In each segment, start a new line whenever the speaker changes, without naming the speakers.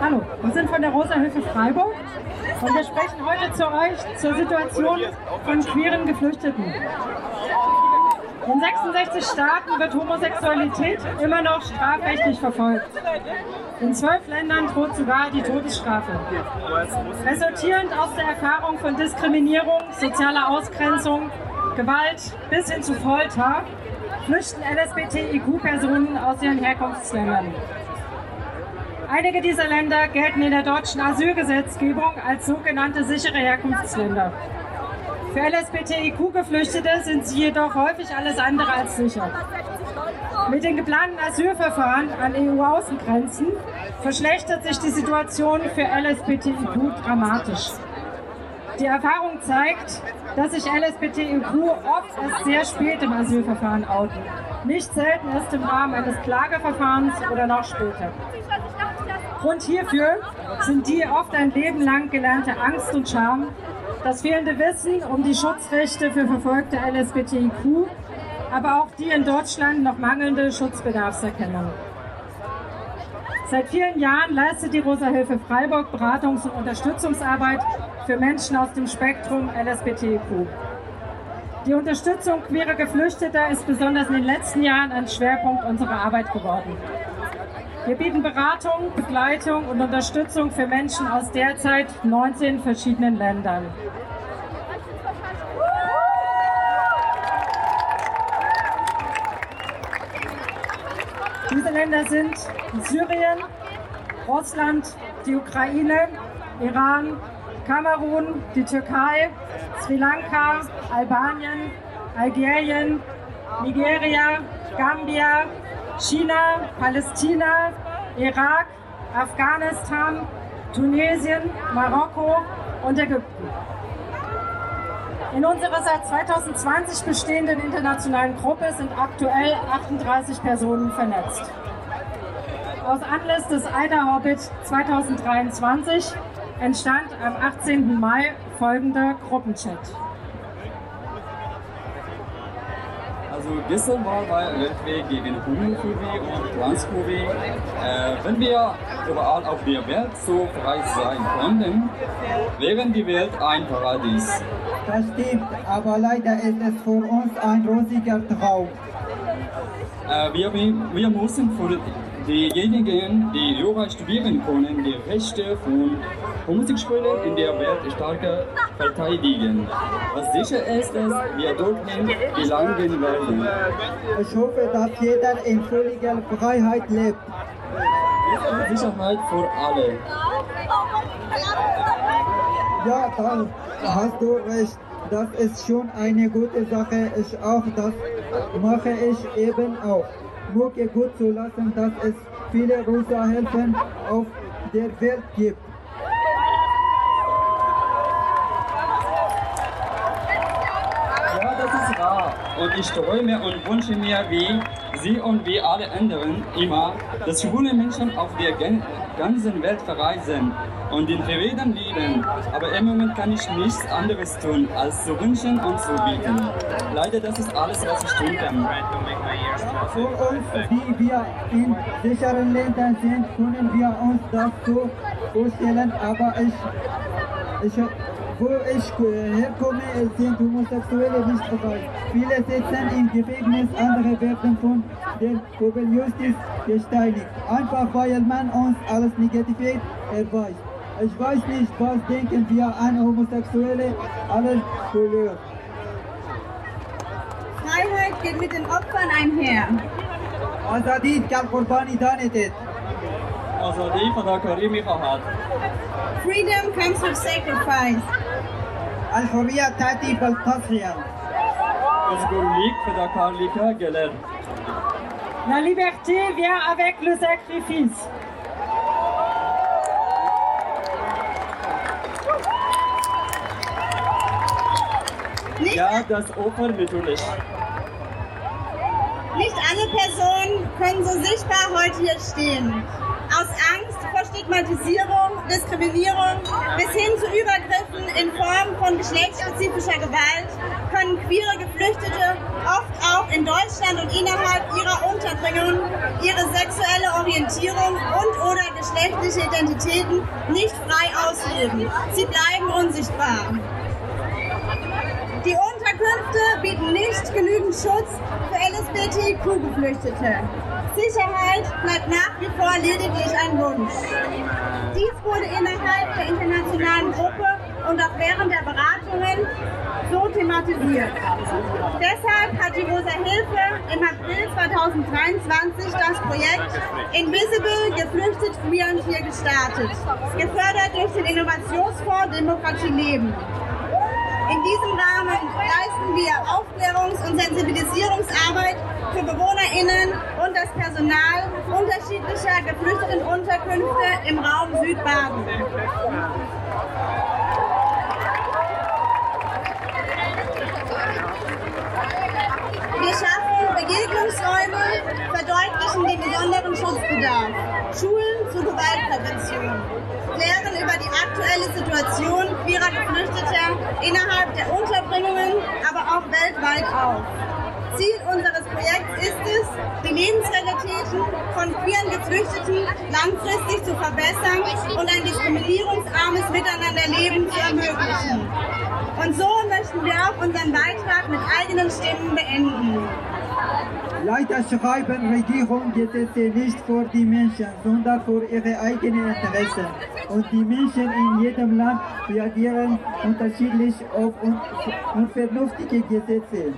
Hallo, wir sind von der Rosa Hilfe Freiburg und wir sprechen heute zu euch zur Situation von queeren Geflüchteten. In 66 Staaten wird Homosexualität immer noch strafrechtlich verfolgt. In zwölf Ländern droht sogar die Todesstrafe. Resultierend aus der Erfahrung von Diskriminierung, sozialer Ausgrenzung, Gewalt bis hin zu Folter flüchten LSBTIQ-Personen aus ihren Herkunftsländern. Einige dieser Länder gelten in der deutschen Asylgesetzgebung als sogenannte sichere Herkunftsländer. Für LSBTIQ-Geflüchtete sind sie jedoch häufig alles andere als sicher. Mit den geplanten Asylverfahren an EU-Außengrenzen verschlechtert sich die Situation für LSBTIQ dramatisch. Die Erfahrung zeigt, dass sich LSBTIQ oft erst sehr spät im Asylverfahren outen. Nicht selten erst im Rahmen eines Klageverfahrens oder noch später. Grund hierfür sind die oft ein Leben lang gelernte Angst und Scham, das fehlende Wissen um die Schutzrechte für verfolgte LSBTIQ, aber auch die in Deutschland noch mangelnde Schutzbedarfserkennung. Seit vielen Jahren leistet die Rosa Hilfe Freiburg Beratungs- und Unterstützungsarbeit für Menschen aus dem Spektrum LSBTIQ. Die Unterstützung queerer Geflüchteter ist besonders in den letzten Jahren ein Schwerpunkt unserer Arbeit geworden. Wir bieten Beratung, Begleitung und Unterstützung für Menschen aus derzeit 19 verschiedenen Ländern. Diese Länder sind Syrien, Russland, die Ukraine, Iran, Kamerun, die Türkei, Sri Lanka, Albanien, Algerien, Nigeria, Gambia, China, Palästina, Irak, Afghanistan, Tunesien, Marokko und Ägypten. In unserer seit 2020 bestehenden internationalen Gruppe sind aktuell 38 Personen vernetzt. Aus Anlass des AIDA Hobbit 2023 entstand am 18. Mai folgender Gruppenchat.
Also gestern war bei Weltweg gegen Homophobie und Transphobie. Äh, wenn wir überall auf der Welt so frei sein könnten, wäre die Welt ein Paradies.
Das stimmt, aber leider ist es für uns ein rosiger Traum.
Äh, wir, wir müssen für diejenigen, die Jura studieren können, die Rechte von Homosexuellen in der Welt stärker verteidigen. Was sicher ist, dass wir dorthin gelangen werden.
Ich hoffe, dass jeder in völliger Freiheit lebt.
Sicherheit für alle.
Ja, dann hast du recht. Das ist schon eine gute Sache. Ich auch, das mache ich eben auch. Mucke gut zu lassen, dass es viele rosa Helfen auf der Welt gibt.
Ja, das ist wahr. Und ich träume und wünsche mir, wie Sie und wie alle anderen immer, dass schwule Menschen auf der ganzen Welt verreisen und den Frieden lieben. Aber im Moment kann ich nichts anderes tun, als zu wünschen und zu bieten. Leider, das ist alles, was ich tun kann.
Für uns, die wir in sicheren Ländern sind, können wir uns das so vorstellen, aber ich, ich wo ich herkomme, sind Homosexuelle nicht frei. Viele sitzen im Gefängnis, andere werden von der Kugeljustiz gesteinigt. Einfach weil man uns alles Negativität erweist. Ich weiß nicht, was denken wir an Homosexuelle, alles Couleur.
Freiheit geht mit den Opfern einher.
آزادی کل قربانی دانید
آزادی فداکاری میخواهد
Freedom comes with sacrifice.
الحرية تأتي بالتضحية
özgürlük fedakarlığa gelir.
La liberté vient avec le sacrifice.
Ja, das Opfer natürlich.
nicht Alle Personen können so sichtbar heute hier stehen. Aus Angst vor Stigmatisierung, Diskriminierung bis hin zu Übergriffen in Form von geschlechtsspezifischer Gewalt können queere Geflüchtete oft auch in Deutschland und innerhalb ihrer Unterbringung ihre sexuelle Orientierung und oder geschlechtliche Identitäten nicht frei ausleben. Sie bleiben unsichtbar. Unterkünfte bieten nicht genügend Schutz für LSBTQ-Geflüchtete. Sicherheit bleibt nach wie vor lediglich ein Wunsch. Dies wurde innerhalb der internationalen Gruppe und auch während der Beratungen so thematisiert. Deshalb hat die Rosa Hilfe im April 2023 das Projekt Invisible Geflüchtet Queer und Hier gestartet, gefördert durch den Innovationsfonds Demokratie Leben. In diesem Rahmen leisten wir Aufklärungs- und Sensibilisierungsarbeit für BewohnerInnen und das Personal unterschiedlicher Geflüchtetenunterkünfte im Raum Südbaden. Wir schaffen Begegnungsräume, verdeutlichen den besonderen Schutzbedarf, Schulen zur Gewaltprävention, klären über die aktuelle Situation queerer Geflüchteter innerhalb der Unterbringungen, aber auch weltweit auf. Ziel unseres Projekts ist es, die Lebensrealitäten von queeren Geflüchteten langfristig zu verbessern und ein diskriminierungsarmes Miteinanderleben zu ermöglichen. Und so möchten wir auch unseren Beitrag mit eigenen Stimmen beenden.
Leider schreiben Regierungen Gesetze nicht für die Menschen, sondern für ihre eigenen Interessen. Und die Menschen in jedem Land reagieren unterschiedlich auf un unvernünftige Gesetze.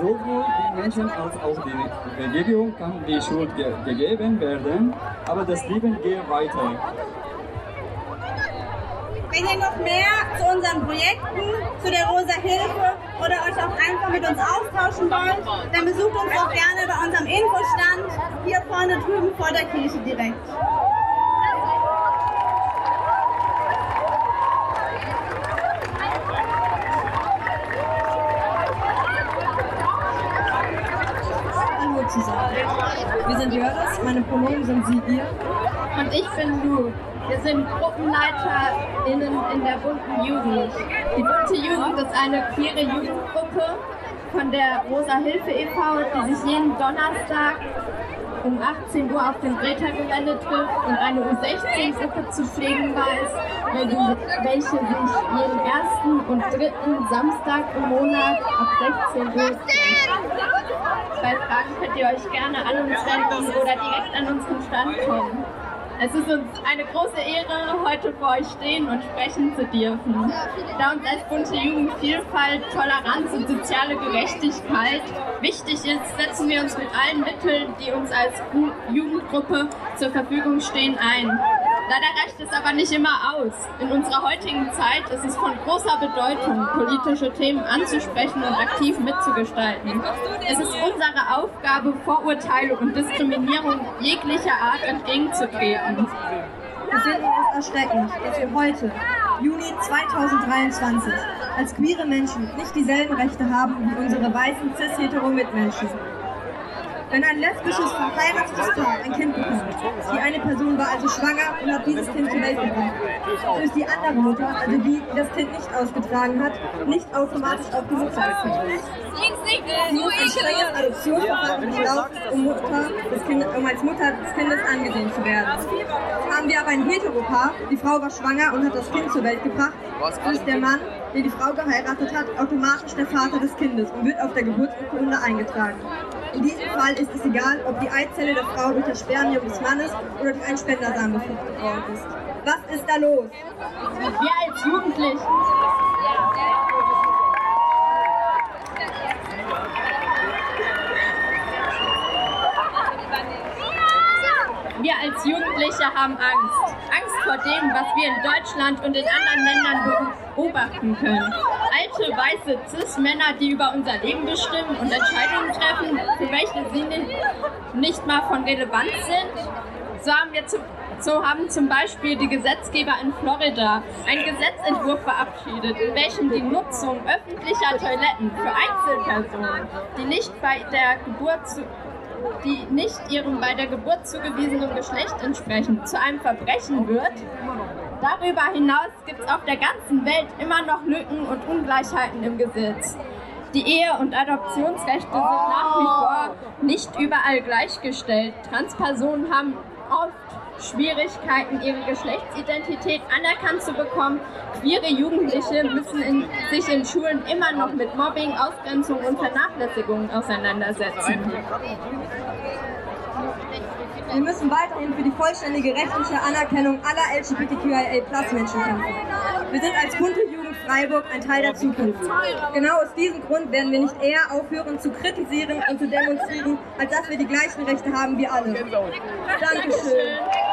Sowohl die Menschen als auch die Regierung kann die Schuld ge gegeben werden, aber das Leben geht weiter.
Wenn ihr noch mehr zu unseren Projekten, zu der Rosa Hilfe oder euch auch einfach mit uns austauschen wollt, dann besucht uns doch gerne bei unserem Infostand hier vorne drüben vor der Kirche direkt.
Hallo zusammen. Wir sind Jördis, meine Pronomen sind sie, ihr.
Und ich bin Lu. Wir sind GruppenleiterInnen in der bunten Jugend. Die bunte Jugend ist eine queere Jugendgruppe von der Rosa Hilfe e.V., die sich jeden Donnerstag um 18 Uhr auf dem Greta-Gelände trifft und eine U16-Gruppe zu pflegen weiß, welche, sich jeden ersten und dritten Samstag im Monat ab 16 Uhr trifft. Bei Fragen könnt ihr euch gerne an uns wenden oder direkt an unseren Stand kommen. Es ist uns eine große Ehre, heute vor euch stehen und sprechen zu dürfen. Da uns als bunte Jugend Vielfalt, Toleranz und soziale Gerechtigkeit wichtig ist, setzen wir uns mit allen Mitteln, die uns als Jugendgruppe zur Verfügung stehen, ein. Leider reicht es aber nicht immer aus. In unserer heutigen Zeit ist es von großer Bedeutung, politische Themen anzusprechen und aktiv mitzugestalten. Es ist unsere Aufgabe, Vorurteile und Diskriminierung jeglicher Art entgegenzutreten.
Wir finden es erschreckend, dass wir heute, Juni 2023, als queere Menschen nicht dieselben Rechte haben wie unsere weißen cis-hetero-Mitmenschen. Wenn ein lesbisches, verheiratetes Paar ein Kind bekommt, die eine Person war also schwanger und hat dieses Kind zur Welt gebracht, so ist die andere Mutter, also die, die das Kind nicht ausgetragen hat, nicht automatisch auf die Mutter gekommen. Sie muss ein strenges Adoptionsverfahren durchlaufen, um, Mutter des Kindes, um als Mutter des Kindes angesehen zu werden. Haben wir aber ein Heteropaar, die Frau war schwanger und hat das Kind zur Welt gebracht, so ist der Mann, der die Frau geheiratet hat, automatisch der Vater des Kindes und wird auf der Geburtsurkunde eingetragen. In diesem Fall ist es egal, ob die Eizelle der Frau durch das Spermium des Mannes oder durch einen Spendersamen befruchtet worden ist. Was ist da los?
Wir als Jugendliche. Wir als Jugendliche haben Angst. Angst vor dem, was wir in Deutschland und in anderen Ländern beobachten können. Alte, weiße Cis-Männer, die über unser Leben bestimmen und Entscheidungen treffen, für welche sie nicht, mal von Relevanz sind. So haben wir zum So haben zum Beispiel die Gesetzgeber in Florida einen Gesetzentwurf verabschiedet, in welchem die Nutzung öffentlicher Toiletten für Einzelpersonen, die nicht bei der Geburt zu, die nicht ihrem bei der Geburt zugewiesenen Geschlecht entsprechen, zu einem Verbrechen wird. Darüber hinaus gibt es auf der ganzen Welt immer noch Lücken und Ungleichheiten im Gesetz. Die Ehe- und Adoptionsrechte sind nach wie vor nicht überall gleichgestellt. Transpersonen haben oft Schwierigkeiten, ihre Geschlechtsidentität anerkannt zu bekommen. Queere Jugendliche müssen in, sich in Schulen immer noch mit Mobbing, Ausgrenzung und Vernachlässigung auseinandersetzen.
Wir müssen weiterhin für die vollständige rechtliche Anerkennung aller LGBTQIA-Plus-Menschen kämpfen. Wir sind als bunte Jugend Freiburg ein Teil der Zukunft. Genau aus diesem Grund werden wir nicht eher aufhören zu kritisieren und zu demonstrieren, als dass wir die gleichen Rechte haben wie alle. Dankeschön.